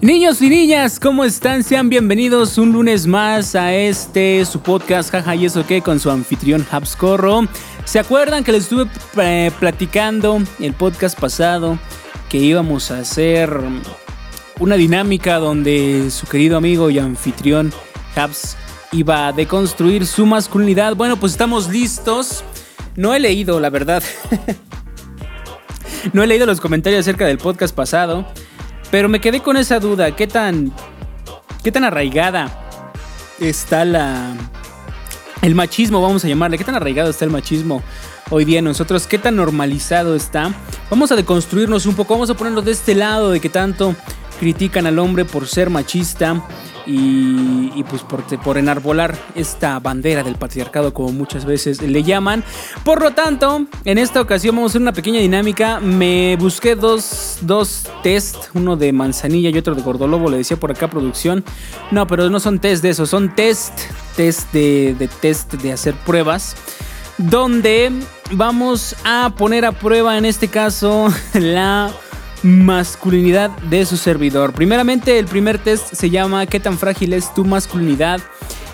Niños y niñas, ¿cómo están? Sean bienvenidos un lunes más a este su podcast Jaja y eso qué con su anfitrión Habscorro. ¿Se acuerdan que les estuve eh, platicando el podcast pasado que íbamos a hacer una dinámica donde su querido amigo y anfitrión Habs iba a deconstruir su masculinidad? Bueno, pues estamos listos. No he leído, la verdad. no he leído los comentarios acerca del podcast pasado. Pero me quedé con esa duda, ¿qué tan qué tan arraigada está la el machismo, vamos a llamarle, qué tan arraigado está el machismo hoy día en nosotros, qué tan normalizado está? Vamos a deconstruirnos un poco, vamos a ponerlo de este lado de que tanto critican al hombre por ser machista y, pues por, por, enarbolar esta bandera del patriarcado como muchas veces le llaman. Por lo tanto, en esta ocasión vamos a hacer una pequeña dinámica. Me busqué dos, dos test, uno de manzanilla y otro de gordolobo, le decía por acá producción. No, pero no son test de eso, son test, test de, de test de hacer pruebas. Donde vamos a poner a prueba en este caso la masculinidad de su servidor. Primeramente, el primer test se llama ¿Qué tan frágil es tu masculinidad?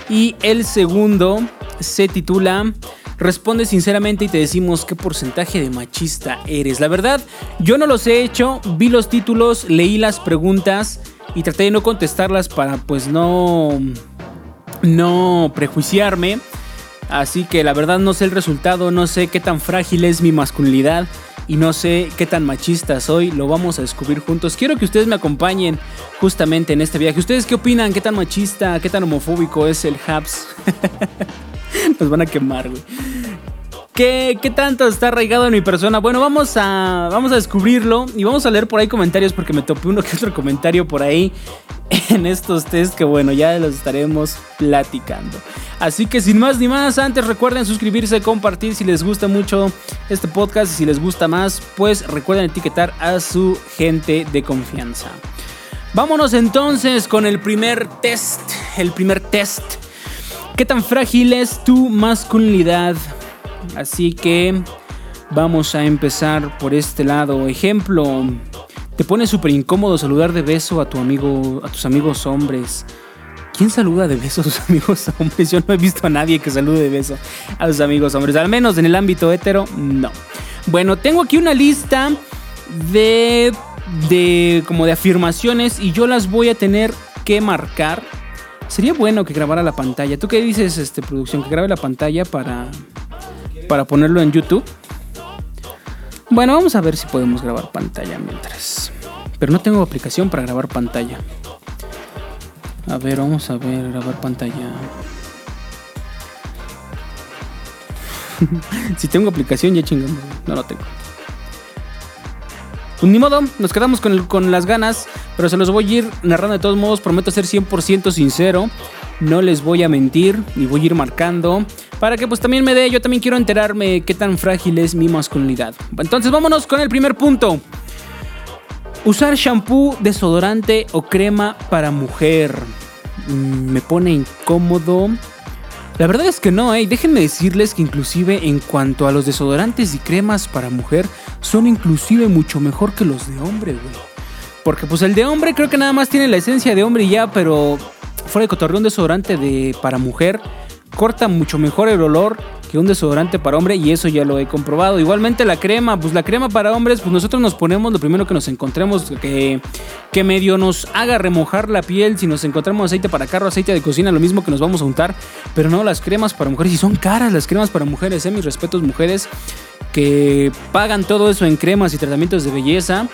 Y el segundo se titula Responde sinceramente y te decimos qué porcentaje de machista eres. La verdad, yo no los he hecho, vi los títulos, leí las preguntas y traté de no contestarlas para pues no no prejuiciarme. Así que la verdad no sé el resultado, no sé qué tan frágil es mi masculinidad y no sé qué tan machista soy, lo vamos a descubrir juntos. Quiero que ustedes me acompañen justamente en este viaje. ¿Ustedes qué opinan? ¿Qué tan machista, qué tan homofóbico es el Habs? Nos van a quemar, güey. ¿Qué, ¿Qué, tanto está arraigado en mi persona? Bueno, vamos a, vamos a descubrirlo y vamos a leer por ahí comentarios porque me topé uno que otro comentario por ahí en estos test que bueno, ya los estaremos platicando. Así que sin más ni más, antes recuerden suscribirse, compartir si les gusta mucho este podcast y si les gusta más, pues recuerden etiquetar a su gente de confianza. Vámonos entonces con el primer test, el primer test. ¿Qué tan frágil es tu masculinidad? Así que vamos a empezar por este lado. Ejemplo, te pone súper incómodo saludar de beso a tu amigo, a tus amigos hombres. ¿Quién saluda de beso a sus amigos hombres? Yo no he visto a nadie que salude de beso a sus amigos hombres. Al menos en el ámbito hetero, no. Bueno, tengo aquí una lista de, de como de afirmaciones y yo las voy a tener que marcar. Sería bueno que grabara la pantalla. ¿Tú qué dices, este, producción? Que grabe la pantalla para, para ponerlo en YouTube. Bueno, vamos a ver si podemos grabar pantalla mientras. Pero no tengo aplicación para grabar pantalla. A ver, vamos a ver, grabar pantalla. si tengo aplicación ya chingamos. No lo tengo. Pues ni modo, nos quedamos con, con las ganas, pero se los voy a ir narrando de todos modos. Prometo ser 100% sincero. No les voy a mentir y voy a ir marcando para que pues también me dé, yo también quiero enterarme qué tan frágil es mi masculinidad. Entonces vámonos con el primer punto. Usar shampoo, desodorante o crema para mujer. Mm, me pone incómodo. La verdad es que no, ¿eh? Déjenme decirles que inclusive en cuanto a los desodorantes y cremas para mujer, son inclusive mucho mejor que los de hombre, güey. Porque pues el de hombre creo que nada más tiene la esencia de hombre y ya, pero fuera de cotorreo un desodorante de para mujer corta mucho mejor el olor que un desodorante para hombre y eso ya lo he comprobado. Igualmente la crema, pues la crema para hombres, pues nosotros nos ponemos lo primero que nos encontremos que, que medio nos haga remojar la piel. Si nos encontramos aceite para carro, aceite de cocina, lo mismo que nos vamos a untar. Pero no las cremas para mujeres, y son caras las cremas para mujeres, eh, mis respetos mujeres que pagan todo eso en cremas y tratamientos de belleza.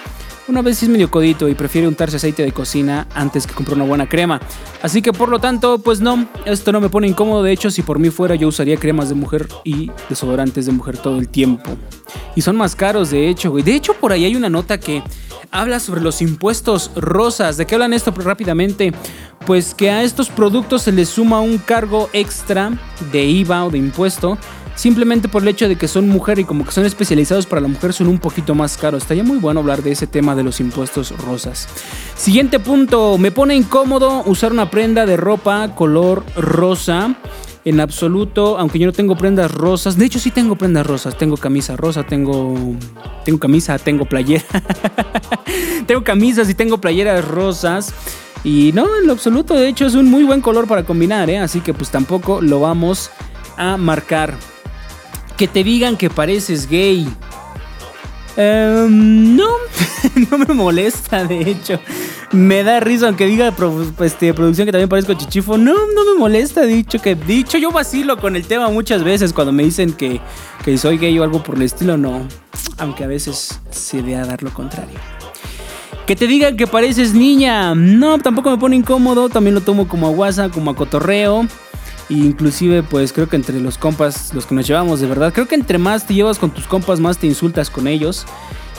Una vez es medio codito y prefiere untarse aceite de cocina antes que comprar una buena crema. Así que por lo tanto, pues no, esto no me pone incómodo. De hecho, si por mí fuera, yo usaría cremas de mujer y desodorantes de mujer todo el tiempo. Y son más caros, de hecho, güey. De hecho, por ahí hay una nota que habla sobre los impuestos rosas. ¿De qué hablan esto rápidamente? Pues que a estos productos se les suma un cargo extra de IVA o de impuesto simplemente por el hecho de que son mujer y como que son especializados para la mujer son un poquito más caros. Estaría muy bueno hablar de ese tema de los impuestos rosas. Siguiente punto, me pone incómodo usar una prenda de ropa color rosa. En absoluto, aunque yo no tengo prendas rosas. De hecho, sí tengo prendas rosas. Tengo camisa rosa, tengo. Tengo camisa, tengo playera. tengo camisas y tengo playeras rosas. Y no, en lo absoluto, de hecho, es un muy buen color para combinar, ¿eh? Así que pues tampoco lo vamos a marcar que te digan que pareces gay. Em, no, no me molesta, de hecho. Me da risa aunque diga este, producción que también parezco chichifo. No, no me molesta, dicho que dicho yo vacilo con el tema muchas veces cuando me dicen que, que soy gay o algo por el estilo, no. Aunque a veces se vea dar lo contrario. Que te digan que pareces niña. No, tampoco me pone incómodo. También lo tomo como a guasa, como a cotorreo inclusive, pues creo que entre los compas, los que nos llevamos de verdad, creo que entre más te llevas con tus compas, más te insultas con ellos.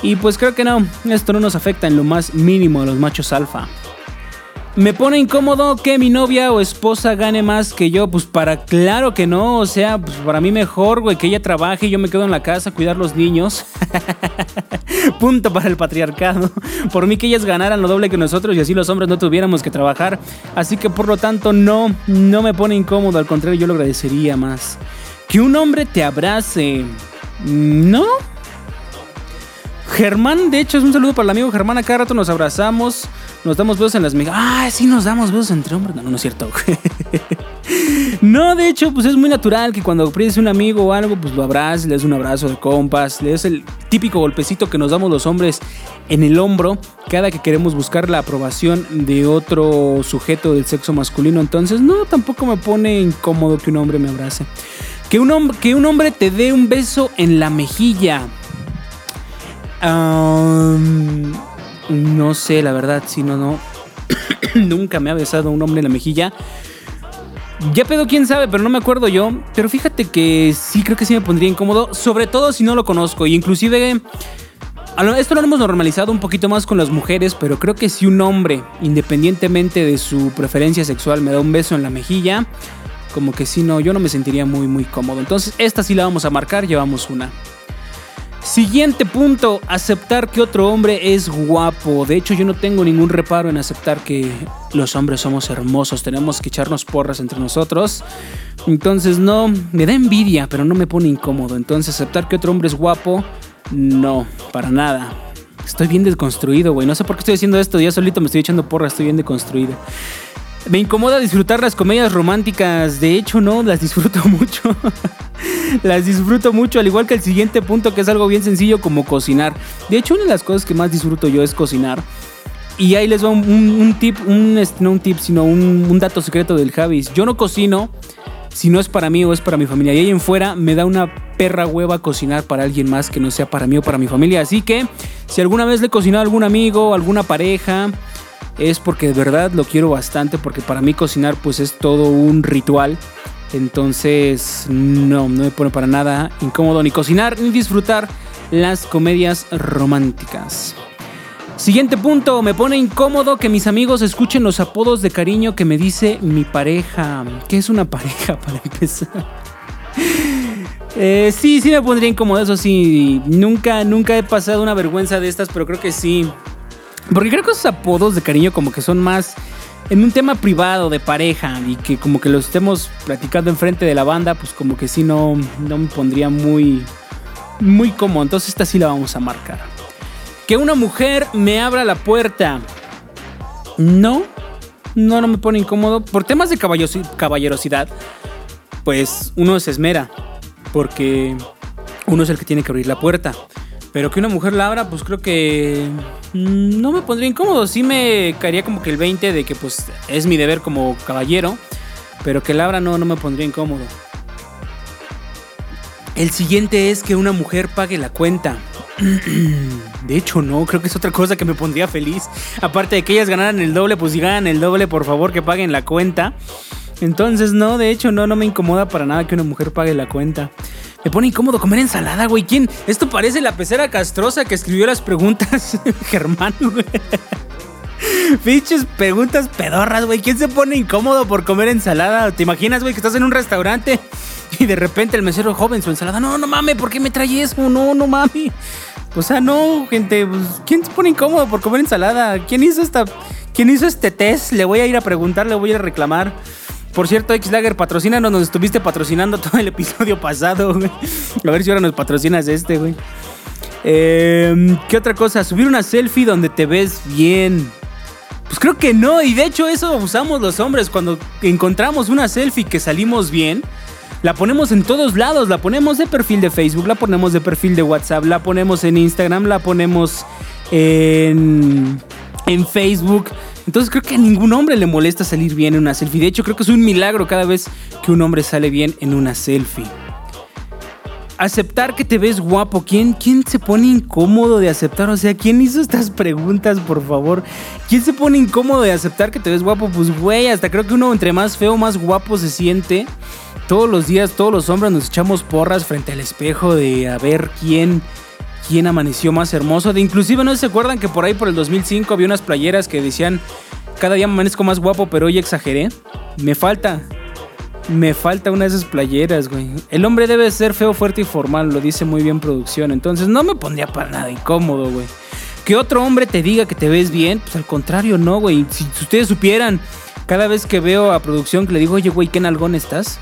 Y pues creo que no, esto no nos afecta en lo más mínimo a los machos alfa. Me pone incómodo que mi novia o esposa gane más que yo. Pues para claro que no. O sea, pues para mí mejor, güey, que ella trabaje y yo me quedo en la casa a cuidar los niños. Punto para el patriarcado. Por mí que ellas ganaran lo doble que nosotros y así los hombres no tuviéramos que trabajar. Así que por lo tanto no, no me pone incómodo. Al contrario, yo lo agradecería más. Que un hombre te abrace. No, Germán, de hecho, es un saludo para el amigo Germán. A cada rato nos abrazamos, nos damos besos en las migas. Ah, sí, nos damos besos entre hombres. No, no, es cierto. no, de hecho, pues es muy natural que cuando pides un amigo o algo, pues lo abraces, le des un abrazo de compas, le des el típico golpecito que nos damos los hombres en el hombro cada que queremos buscar la aprobación de otro sujeto del sexo masculino. Entonces, no, tampoco me pone incómodo que un hombre me abrace. Que un, que un hombre te dé un beso en la mejilla no sé, la verdad, si no, no. Nunca me ha besado un hombre en la mejilla. Ya pedo quién sabe, pero no me acuerdo yo. Pero fíjate que sí creo que sí me pondría incómodo, sobre todo si no lo conozco. Y inclusive, esto lo hemos normalizado un poquito más con las mujeres, pero creo que si un hombre, independientemente de su preferencia sexual, me da un beso en la mejilla, como que si no, yo no me sentiría muy, muy cómodo. Entonces, esta sí la vamos a marcar, llevamos una. Siguiente punto, aceptar que otro hombre es guapo. De hecho, yo no tengo ningún reparo en aceptar que los hombres somos hermosos, tenemos que echarnos porras entre nosotros. Entonces, no, me da envidia, pero no me pone incómodo. Entonces, aceptar que otro hombre es guapo, no, para nada. Estoy bien desconstruido, güey. No sé por qué estoy haciendo esto. Ya solito me estoy echando porras, estoy bien deconstruido. Me incomoda disfrutar las comedias románticas. De hecho, no, las disfruto mucho. las disfruto mucho, al igual que el siguiente punto, que es algo bien sencillo como cocinar. De hecho, una de las cosas que más disfruto yo es cocinar. Y ahí les va un, tip, un, no un tip, sino un, un, dato secreto del Javis. Yo no cocino si no es para mí o es para mi familia. Y ahí en fuera me da una perra hueva cocinar para alguien más que no sea para mí o para mi familia. Así que si alguna vez le he cocinado a algún amigo, alguna pareja, es porque de verdad lo quiero bastante, porque para mí cocinar pues es todo un ritual. Entonces no, no me pone para nada incómodo ni cocinar ni disfrutar las comedias románticas. Siguiente punto, me pone incómodo que mis amigos escuchen los apodos de cariño que me dice mi pareja. ¿Qué es una pareja para empezar? Eh, sí, sí me pondría incómodo, eso sí. Nunca, nunca he pasado una vergüenza de estas, pero creo que sí. Porque creo que esos apodos de cariño como que son más en un tema privado de pareja y que como que lo estemos platicando enfrente de la banda, pues como que sí no, no me pondría muy, muy cómodo. Entonces esta sí la vamos a marcar. Que una mujer me abra la puerta. No, no, no me pone incómodo. Por temas de caballerosidad, pues uno se esmera. Porque uno es el que tiene que abrir la puerta. Pero que una mujer la abra, pues creo que no me pondría incómodo. Sí me caería como que el 20 de que pues es mi deber como caballero. Pero que la abra no, no me pondría incómodo. El siguiente es que una mujer pague la cuenta. De hecho, no, creo que es otra cosa que me pondría feliz. Aparte de que ellas ganaran el doble, pues si ganan el doble, por favor que paguen la cuenta. Entonces, no, de hecho, no, no me incomoda para nada que una mujer pague la cuenta. Me pone incómodo comer ensalada, güey. ¿Quién? Esto parece la pecera castrosa que escribió las preguntas, Germán, güey. Pinches preguntas pedorras, güey. ¿Quién se pone incómodo por comer ensalada? ¿Te imaginas, güey, que estás en un restaurante y de repente el mesero joven su ensalada? No, no mames, ¿por qué me trae eso? No, no mames. O sea, no, gente, pues, ¿quién se pone incómodo por comer ensalada? ¿Quién hizo esta quién hizo este test? Le voy a ir a preguntar, le voy a reclamar. Por cierto, X-Lager, patrocínanos, nos estuviste patrocinando todo el episodio pasado, güey. A ver si ahora nos patrocinas este, güey. Eh, ¿Qué otra cosa? Subir una selfie donde te ves bien. Pues creo que no, y de hecho eso usamos los hombres cuando encontramos una selfie que salimos bien. La ponemos en todos lados, la ponemos de perfil de Facebook, la ponemos de perfil de WhatsApp, la ponemos en Instagram, la ponemos en Facebook. Entonces creo que a ningún hombre le molesta salir bien en una selfie. De hecho creo que es un milagro cada vez que un hombre sale bien en una selfie aceptar que te ves guapo. ¿Quién, ¿Quién se pone incómodo de aceptar? O sea, ¿quién hizo estas preguntas, por favor? ¿Quién se pone incómodo de aceptar que te ves guapo? Pues, güey, hasta creo que uno entre más feo, más guapo se siente. Todos los días, todos los hombres nos echamos porras frente al espejo de a ver quién, quién amaneció más hermoso. De inclusive, ¿no se acuerdan que por ahí por el 2005 había unas playeras que decían cada día amanezco más guapo, pero hoy exageré? Me falta. Me falta una de esas playeras, güey. El hombre debe ser feo, fuerte y formal, lo dice muy bien producción. Entonces no me pondría para nada incómodo, güey. Que otro hombre te diga que te ves bien, pues al contrario, no, güey. Si, ustedes supieran, cada vez que veo a producción que le digo, oye, güey, ¿qué nalgón estás?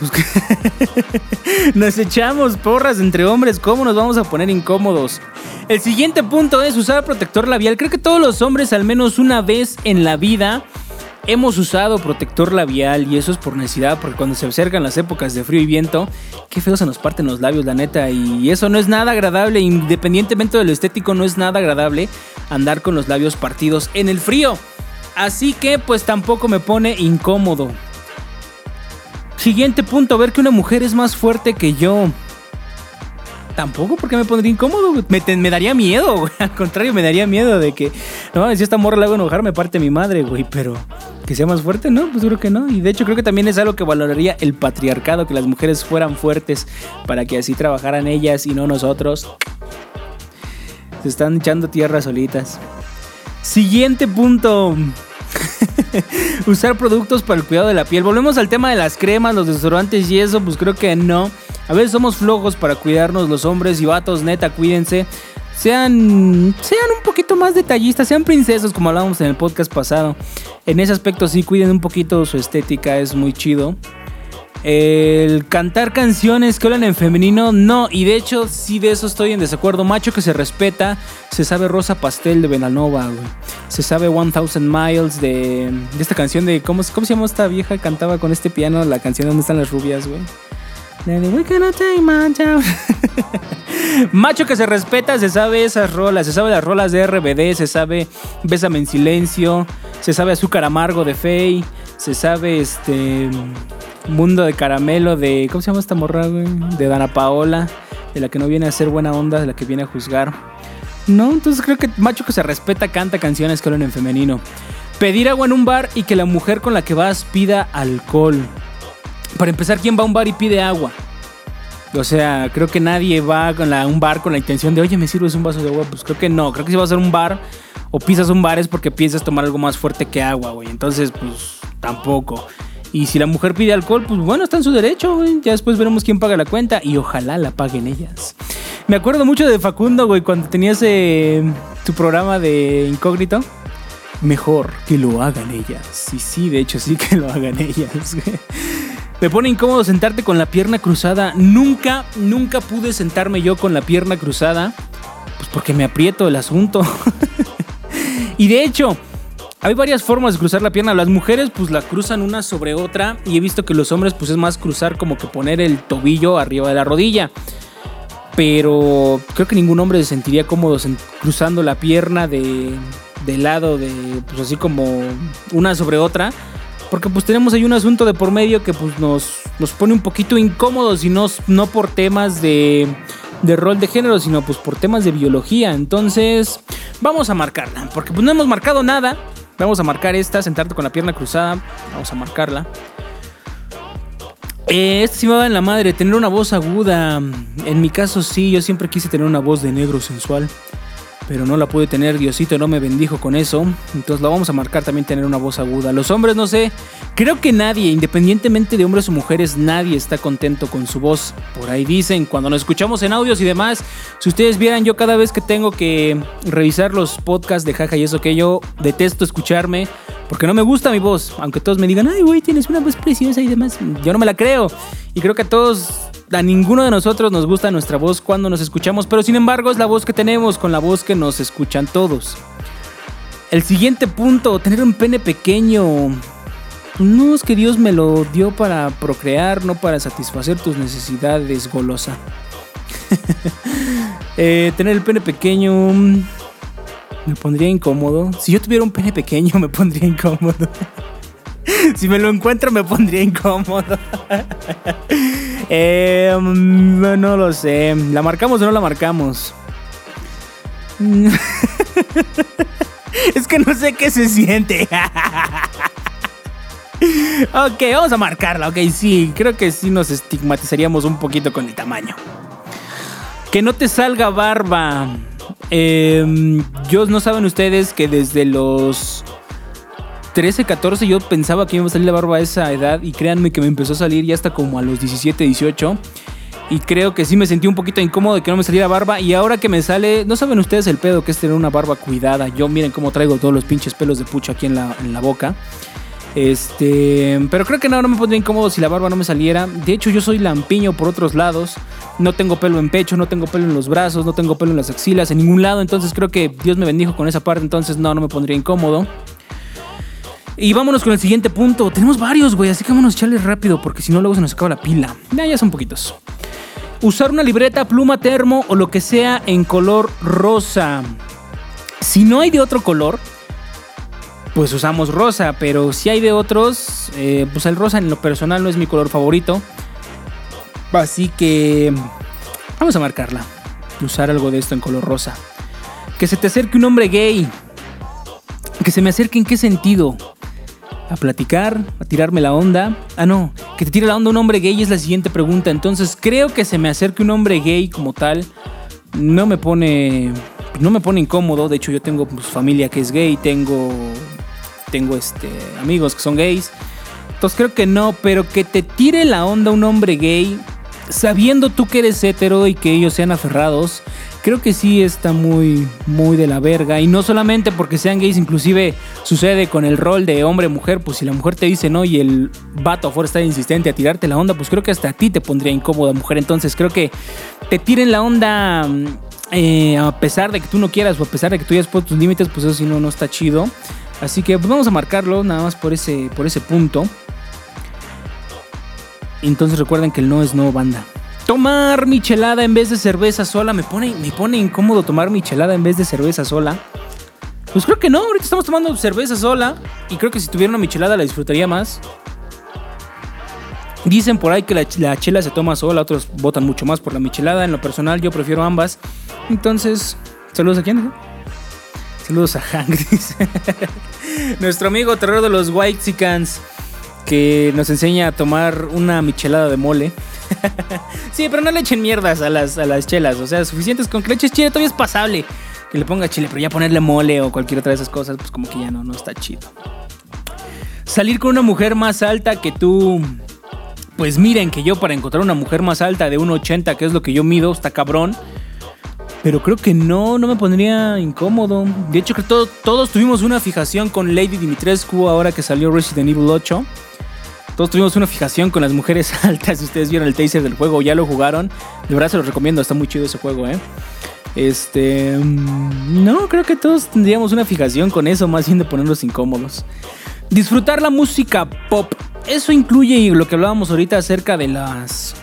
Pues nos echamos porras entre hombres, ¿cómo nos vamos a poner incómodos? El siguiente punto es usar protector labial. Creo que todos los hombres al menos una vez en la vida hemos usado protector labial y eso es por necesidad, porque cuando se acercan las épocas de frío y viento, qué feo se nos parten los labios, la neta, y eso no es nada agradable, independientemente de lo estético, no es nada agradable andar con los labios partidos en el frío. Así que pues tampoco me pone incómodo. Siguiente punto, ver que una mujer es más fuerte que yo tampoco porque me pondría incómodo, Me, daría miedo, güey. Al contrario, me daría miedo de que, no si esta morra la hago enojar, me parte mi madre, güey. Pero que sea más fuerte, ¿no? Pues creo que no. Y de hecho, creo que también es algo que valoraría el patriarcado, que las mujeres fueran fuertes para que así trabajaran ellas y no nosotros. Se están echando tierra solitas. Siguiente punto. Usar productos para el cuidado de la piel. Volvemos al tema de las cremas, los desodorantes y eso, pues creo que no. A veces somos flojos para cuidarnos los hombres y vatos, neta, cuídense. Sean, sean un poquito más detallistas, sean princesos como hablábamos en el podcast pasado. En ese aspecto sí, cuiden un poquito su estética, es muy chido. El cantar canciones que hablan en femenino, no. Y de hecho, sí de eso estoy en desacuerdo. Macho que se respeta, se sabe Rosa Pastel de Benalova, güey. Se sabe One Thousand Miles de, de esta canción de. ¿cómo, ¿Cómo se llama esta vieja? Cantaba con este piano la canción donde están las rubias, güey. Macho que se respeta, se sabe esas rolas, se sabe las rolas de RBD, se sabe Bésame en silencio, se sabe Azúcar amargo de Faye, se sabe este Mundo de caramelo de ¿cómo se llama esta morra, güey? De Dana Paola, de la que no viene a ser buena onda, de la que viene a juzgar. No, entonces creo que Macho que se respeta canta canciones que hablan en femenino. Pedir agua en un bar y que la mujer con la que vas pida alcohol. Para empezar, ¿quién va a un bar y pide agua? O sea, creo que nadie va a un bar con la intención de, oye, ¿me sirves un vaso de agua? Pues creo que no. Creo que si vas a un bar o pisas un bar es porque piensas tomar algo más fuerte que agua, güey. Entonces, pues tampoco. Y si la mujer pide alcohol, pues bueno, está en su derecho, güey. Ya después veremos quién paga la cuenta y ojalá la paguen ellas. Me acuerdo mucho de Facundo, güey, cuando tenías tu programa de incógnito. Mejor que lo hagan ellas. Sí, sí, de hecho sí que lo hagan ellas. Güey. Me pone incómodo sentarte con la pierna cruzada. Nunca, nunca pude sentarme yo con la pierna cruzada. Pues porque me aprieto el asunto. y de hecho, hay varias formas de cruzar la pierna. Las mujeres pues la cruzan una sobre otra. Y he visto que los hombres pues es más cruzar como que poner el tobillo arriba de la rodilla. Pero creo que ningún hombre se sentiría cómodo cruzando la pierna de, de lado, de pues así como una sobre otra. Porque pues tenemos ahí un asunto de por medio que pues nos, nos pone un poquito incómodos y no, no por temas de de rol de género, sino pues por temas de biología. Entonces, vamos a marcarla, porque pues no hemos marcado nada. Vamos a marcar esta, sentarte con la pierna cruzada. Vamos a marcarla. Eh, esta sí me va en la madre, tener una voz aguda. En mi caso sí, yo siempre quise tener una voz de negro sensual pero no la pude tener, Diosito no me bendijo con eso, entonces la vamos a marcar también tener una voz aguda. Los hombres no sé, creo que nadie, independientemente de hombres o mujeres, nadie está contento con su voz. Por ahí dicen, cuando nos escuchamos en audios y demás, si ustedes vieran, yo cada vez que tengo que revisar los podcasts de jaja y eso que yo detesto escucharme, porque no me gusta mi voz, aunque todos me digan, ay güey, tienes una voz preciosa y demás, yo no me la creo. Y creo que a todos a ninguno de nosotros nos gusta nuestra voz cuando nos escuchamos, pero sin embargo es la voz que tenemos con la voz que nos escuchan todos. El siguiente punto, tener un pene pequeño. No es que Dios me lo dio para procrear, no para satisfacer tus necesidades, golosa. Eh, tener el pene pequeño me pondría incómodo. Si yo tuviera un pene pequeño me pondría incómodo. si me lo encuentro me pondría incómodo. Eh, no, lo sé. ¿La marcamos o no la marcamos? es que no sé qué se siente. ok, vamos a marcarla. Ok, sí, creo que sí nos estigmatizaríamos un poquito con el tamaño. Que no te salga barba. Yo no saben ustedes que desde los 13, 14 yo pensaba que iba a salir la barba a esa edad y créanme que me empezó a salir ya hasta como a los 17, 18. Y creo que sí me sentí un poquito incómodo de que no me saliera barba. Y ahora que me sale, no saben ustedes el pedo que es tener una barba cuidada. Yo miren cómo traigo todos los pinches pelos de pucha aquí en la, en la boca. Este, pero creo que no, no me pondría incómodo si la barba no me saliera. De hecho, yo soy lampiño por otros lados. No tengo pelo en pecho, no tengo pelo en los brazos, no tengo pelo en las axilas, en ningún lado. Entonces creo que Dios me bendijo con esa parte. Entonces no, no me pondría incómodo. Y vámonos con el siguiente punto. Tenemos varios, güey, así que vámonos a rápido porque si no luego se nos acaba la pila. Ya, ya son poquitos. Usar una libreta, pluma, termo o lo que sea en color rosa. Si no hay de otro color, pues usamos rosa, pero si hay de otros, eh, pues el rosa en lo personal no es mi color favorito. Así que vamos a marcarla. Usar algo de esto en color rosa. Que se te acerque un hombre gay. Que se me acerque en qué sentido a platicar, a tirarme la onda. Ah, no, que te tire la onda un hombre gay es la siguiente pregunta. Entonces creo que se me acerque un hombre gay como tal. No me pone. No me pone incómodo. De hecho, yo tengo pues, familia que es gay. Tengo. Tengo este, amigos que son gays. Entonces creo que no. Pero que te tire la onda un hombre gay. Sabiendo tú que eres hetero y que ellos sean aferrados creo que sí está muy, muy de la verga. Y no solamente porque sean gays, inclusive sucede con el rol de hombre-mujer. Pues si la mujer te dice no y el vato afuera está insistente a tirarte la onda, pues creo que hasta a ti te pondría incómoda, mujer. Entonces creo que te tiren la onda mm, eh, a pesar de que tú no quieras o a pesar de que tú hayas puesto tus límites, pues eso sí no, no está chido. Así que pues vamos a marcarlo nada más por ese, por ese punto. Entonces recuerden que el no es no banda. Tomar michelada en vez de cerveza sola. Me pone, me pone incómodo tomar michelada en vez de cerveza sola. Pues creo que no, ahorita estamos tomando cerveza sola. Y creo que si tuviera una michelada la disfrutaría más. Dicen por ahí que la, chela se toma sola, otros votan mucho más por la michelada. En lo personal, yo prefiero ambas. Entonces, saludos a quién, Saludos a Hank, Nuestro amigo terror de los White que nos enseña a tomar una michelada de mole. sí, pero no le echen mierdas a las, a las chelas. O sea, suficientes con que le eches chile todavía es pasable. Que le ponga chile, pero ya ponerle mole o cualquier otra de esas cosas, pues como que ya no, no está chido. Salir con una mujer más alta que tú. Pues miren que yo para encontrar una mujer más alta de 1,80, que es lo que yo mido, está cabrón. Pero creo que no, no me pondría incómodo. De hecho, que todos tuvimos una fijación con Lady Dimitrescu ahora que salió Resident Evil 8. Todos tuvimos una fijación con las mujeres altas. Si ustedes vieron el taser del juego, ya lo jugaron. De verdad se los recomiendo, está muy chido ese juego, ¿eh? Este. Mm, no, creo que todos tendríamos una fijación con eso, más bien de ponernos incómodos. Disfrutar la música pop. Eso incluye lo que hablábamos ahorita acerca de las.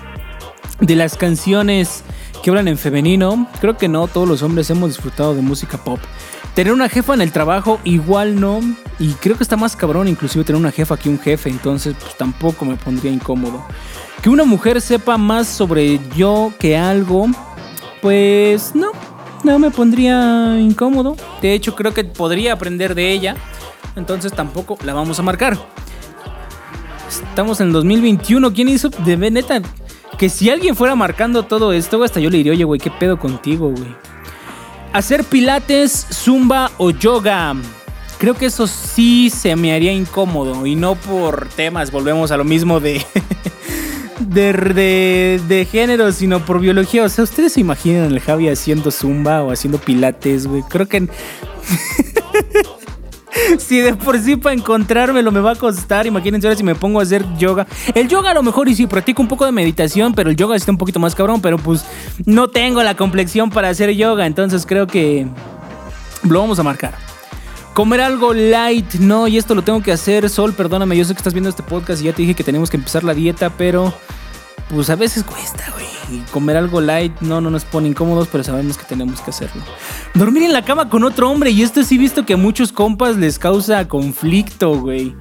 de las canciones que hablan en femenino. Creo que no, todos los hombres hemos disfrutado de música pop. Tener una jefa en el trabajo igual no. Y creo que está más cabrón inclusive tener una jefa que un jefe. Entonces pues tampoco me pondría incómodo. Que una mujer sepa más sobre yo que algo. pues no, no me pondría incómodo. De hecho, creo que podría aprender de ella. Entonces tampoco la vamos a marcar. Estamos en el 2021. ¿Quién hizo de neta? Que si alguien fuera marcando todo esto, hasta yo le diría, oye, güey, ¿qué pedo contigo, güey? Hacer pilates, zumba o yoga. Creo que eso sí se me haría incómodo. Y no por temas, volvemos a lo mismo de. de, de, género, sino por biología. O sea, ¿ustedes se imaginan el Javi haciendo zumba o haciendo pilates, güey? Creo que. si de por sí para encontrármelo me va a costar, imagínense ahora si me pongo a hacer yoga. El yoga a lo mejor y si practico un poco de meditación, pero el yoga está un poquito más cabrón, pero pues no tengo la complexión para hacer yoga, entonces creo que lo vamos a marcar. Comer algo light, no, y esto lo tengo que hacer, Sol, perdóname, yo sé que estás viendo este podcast y ya te dije que tenemos que empezar la dieta, pero pues a veces cuesta, güey. Y comer algo light no, no nos pone incómodos, pero sabemos que tenemos que hacerlo. Dormir en la cama con otro hombre, y esto sí he visto que a muchos compas les causa conflicto, güey.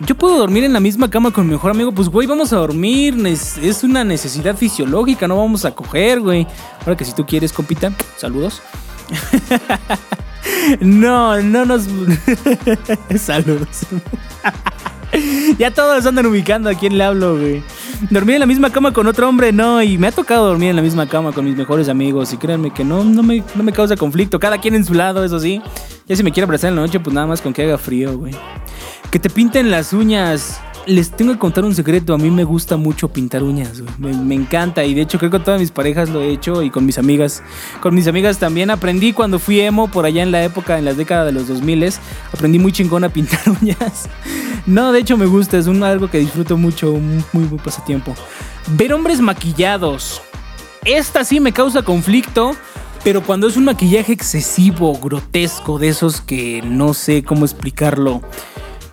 Yo puedo dormir en la misma cama con mi mejor amigo, pues güey, vamos a dormir, es una necesidad fisiológica, no vamos a coger, güey. Ahora que si tú quieres, compita, saludos. no, no nos... saludos. ya todos andan ubicando a quién le hablo, güey. Dormir en la misma cama con otro hombre, no. Y me ha tocado dormir en la misma cama con mis mejores amigos. Y créanme que no, no me, no me causa conflicto. Cada quien en su lado, eso sí. Ya si me quiere abrazar en la noche, pues nada más con que haga frío, güey. Que te pinten las uñas les tengo que contar un secreto. A mí me gusta mucho pintar uñas, me, encanta. Y de hecho, creo que con todas mis parejas lo he hecho y con mis amigas. Con mis amigas también aprendí cuando fui emo por allá en la época, en las décadas de los 2000 Aprendí muy chingón a pintar uñas. No, de hecho, me gusta. Es un, algo que disfruto mucho, muy, muy pasatiempo. Ver hombres maquillados. Esta sí me causa conflicto. Pero cuando es un maquillaje excesivo, grotesco, de esos que no sé cómo explicarlo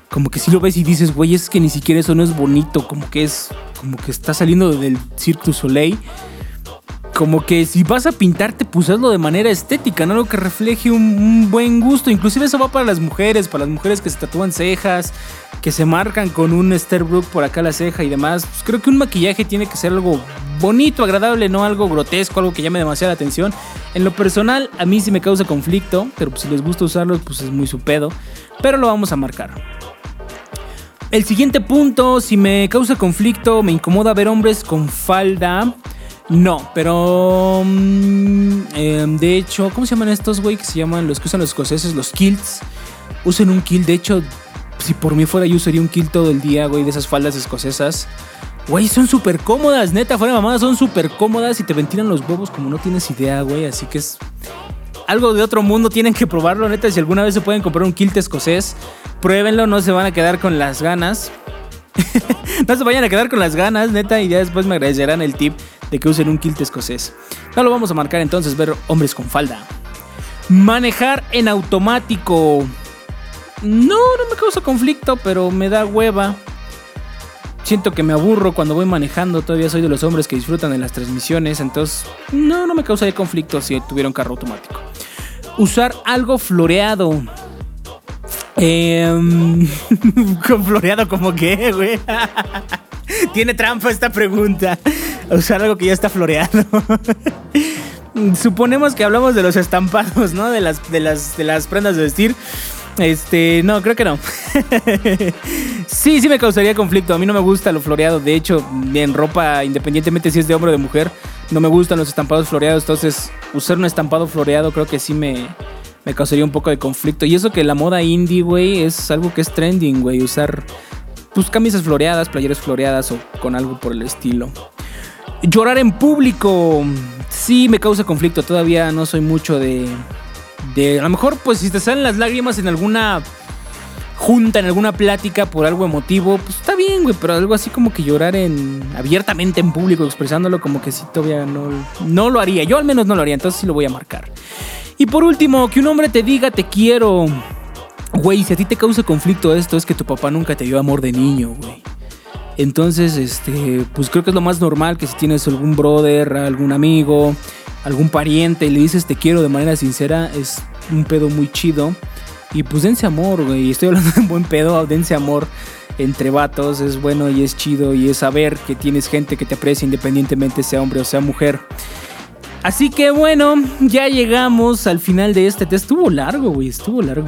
como que si lo ves y dices, güey, es que ni siquiera eso no es bonito, como que es, como que está saliendo del Cirque du Soleil. Como que si vas a pintarte, pues hazlo de manera estética, no algo que refleje un, buen gusto. Inclusive eso va para las mujeres, para las mujeres que se tatúan cejas, que se marcan con un Sterbrook por acá la ceja y demás. Pues creo que un maquillaje tiene que ser algo bonito, agradable, no algo grotesco, algo que llame demasiada atención. En lo personal, a mí sí me causa conflicto, pero pues si les gusta usarlo, pues es muy su pedo. Pero lo vamos a marcar. El siguiente punto, si me causa conflicto, me incomoda ver hombres con falda. No, pero mm, em, de hecho, ¿cómo se llaman estos, güey? Que se llaman los que usan los escoceses, los kilts. Usen un kilt, de hecho, si por mí fuera yo usaría un kilt todo el día, güey, de esas faldas escocesas. Güey, son súper cómodas, neta, fuera de mamada, son súper cómodas y te ventilan los huevos como no tienes idea, güey. Así que es algo de otro mundo, tienen que probarlo, neta. Si alguna vez se pueden comprar un kilt escocés, pruébenlo, no se van a quedar con las ganas. no se vayan a quedar con las ganas, neta, y ya después me agradecerán el tip de que usen un kilt escocés. No lo vamos a marcar entonces, ver hombres con falda. Manejar en automático. No, no me causa conflicto, pero me da hueva. Siento que me aburro cuando voy manejando. Todavía soy de los hombres que disfrutan de las transmisiones. Entonces, no, no me causaría conflicto si tuviera un carro automático. Usar algo floreado. Em, con floreado como que, güey. Tiene trampa esta pregunta. Usar algo que ya está floreado. Suponemos que hablamos de los estampados, ¿no? De las, de las, de las prendas de vestir. Este, no, creo que no. Sí, sí me causaría conflicto. A mí no me gusta lo floreado. De hecho, en ropa, independientemente si es de hombre o de mujer, no me gustan los estampados floreados. Entonces, usar un estampado floreado creo que sí me, me causaría un poco de conflicto. Y eso que la moda indie, güey, es algo que es trending, güey. Usar pues camisas floreadas, playeras floreadas o con algo por el estilo. Llorar en público. Sí me causa conflicto. Todavía no soy mucho de. De. A lo mejor, pues, si te salen las lágrimas en alguna junta, en alguna plática por algo emotivo, pues está bien, güey. Pero algo así como que llorar en. abiertamente en público, expresándolo, como que sí todavía no. No lo haría. Yo al menos no lo haría. Entonces sí lo voy a marcar. Y por último, que un hombre te diga te quiero. Güey, si a ti te causa conflicto esto, es que tu papá nunca te dio amor de niño, güey. Entonces, este, pues creo que es lo más normal que si tienes algún brother, algún amigo, algún pariente y le dices te quiero de manera sincera, es un pedo muy chido. Y pues dense amor, güey. Estoy hablando de buen pedo, dense amor entre vatos, es bueno y es chido y es saber que tienes gente que te aprecia independientemente sea hombre o sea mujer. Así que bueno, ya llegamos al final de este test. Estuvo largo, güey, estuvo largo.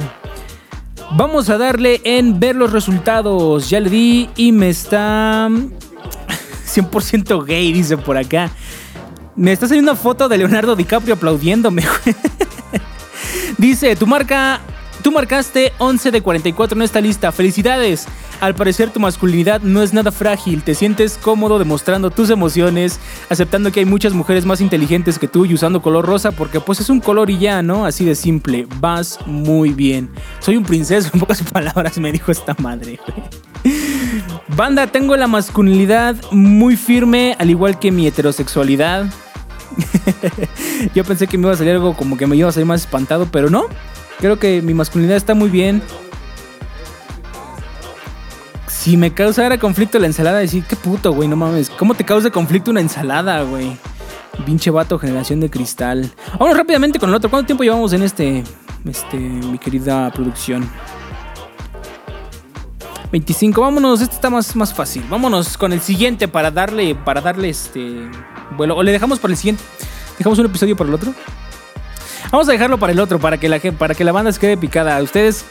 Vamos a darle en ver los resultados. Ya le di y me está 100% gay, dice por acá. Me está saliendo una foto de Leonardo DiCaprio aplaudiéndome. dice, tu marca Tú marcaste 11 de 44 en esta lista. Felicidades. Al parecer tu masculinidad no es nada frágil. Te sientes cómodo demostrando tus emociones, aceptando que hay muchas mujeres más inteligentes que tú y usando color rosa porque pues es un color y ya, ¿no? Así de simple. Vas muy bien. Soy un princeso, en pocas palabras me dijo esta madre. Banda, tengo la masculinidad muy firme, al igual que mi heterosexualidad. Yo pensé que me iba a salir algo como que me iba a salir más espantado, pero no. Creo que mi masculinidad está muy bien. Si me causara conflicto la ensalada, decir, qué puto, güey, no mames. ¿Cómo te causa conflicto una ensalada, güey? Pinche vato, generación de cristal. Vamos rápidamente con el otro. ¿Cuánto tiempo llevamos en este, este, mi querida producción? 25, vámonos, este está más, más fácil. Vámonos con el siguiente para darle, para darle este... Bueno, o le dejamos para el siguiente. ¿Dejamos un episodio para el otro? Vamos a dejarlo para el otro, para que la, para que la banda se quede picada. Ustedes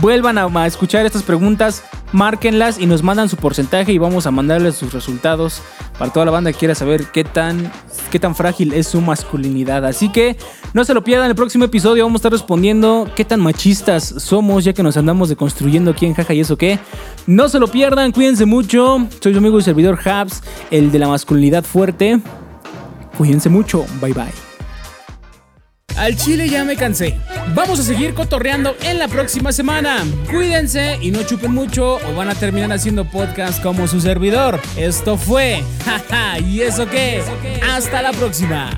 vuelvan a, escuchar estas preguntas, márquenlas y nos mandan su porcentaje y vamos a mandarles sus resultados para toda la banda que quiera saber qué tan, qué tan frágil es su masculinidad. Así que no se lo pierdan, el próximo episodio vamos a estar respondiendo qué tan machistas somos ya que nos andamos deconstruyendo aquí en Jaja y eso qué. No se lo pierdan, cuídense mucho. Soy su amigo y servidor Habs, el de la masculinidad fuerte. Cuídense mucho, bye bye. Al chile ya me cansé. Vamos a seguir cotorreando en la próxima semana. Cuídense y no chupen mucho o van a terminar haciendo podcast como su servidor. Esto fue. ¿y eso qué? Hasta la próxima.